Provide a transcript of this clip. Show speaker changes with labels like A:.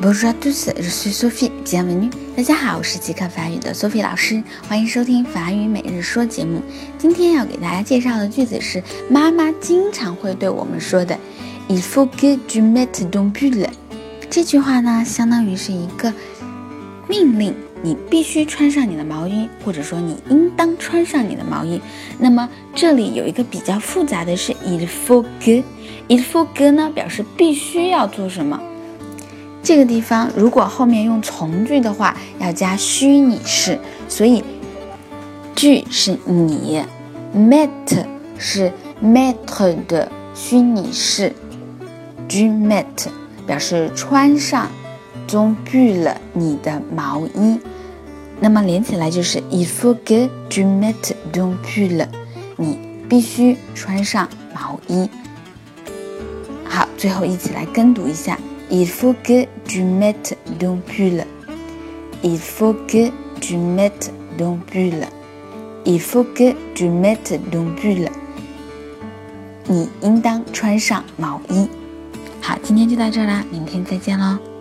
A: Bonjour à tous, je suis Sophie. Bienvenue. 大家好，我是即刻法语的 Sophie 老师，欢迎收听法语每日说节目。今天要给大家介绍的句子是妈妈经常会对我们说的 “Il faut que tu mettes ton pull”。这句话呢，相当于是一个命令，你必须穿上你的毛衣，或者说你应当穿上你的毛衣。那么这里有一个比较复杂的是 “il faut que”，“il faut que” 呢表示必须要做什么。这个地方如果后面用从句的话，要加虚拟式，所以句是你，met 是 met 的虚拟式，du met 表示穿上，ton pull 你的毛衣，那么连起来就是 il faut que tu mettes ton pull，你必须穿上毛衣。好，最后一起来跟读一下。Il faut que tu mettes ton pull. Il faut que tu mettes ton pull. Il faut que tu mettes ton pull. 你应当穿上毛衣。好，今天就到这啦，明天再见喽。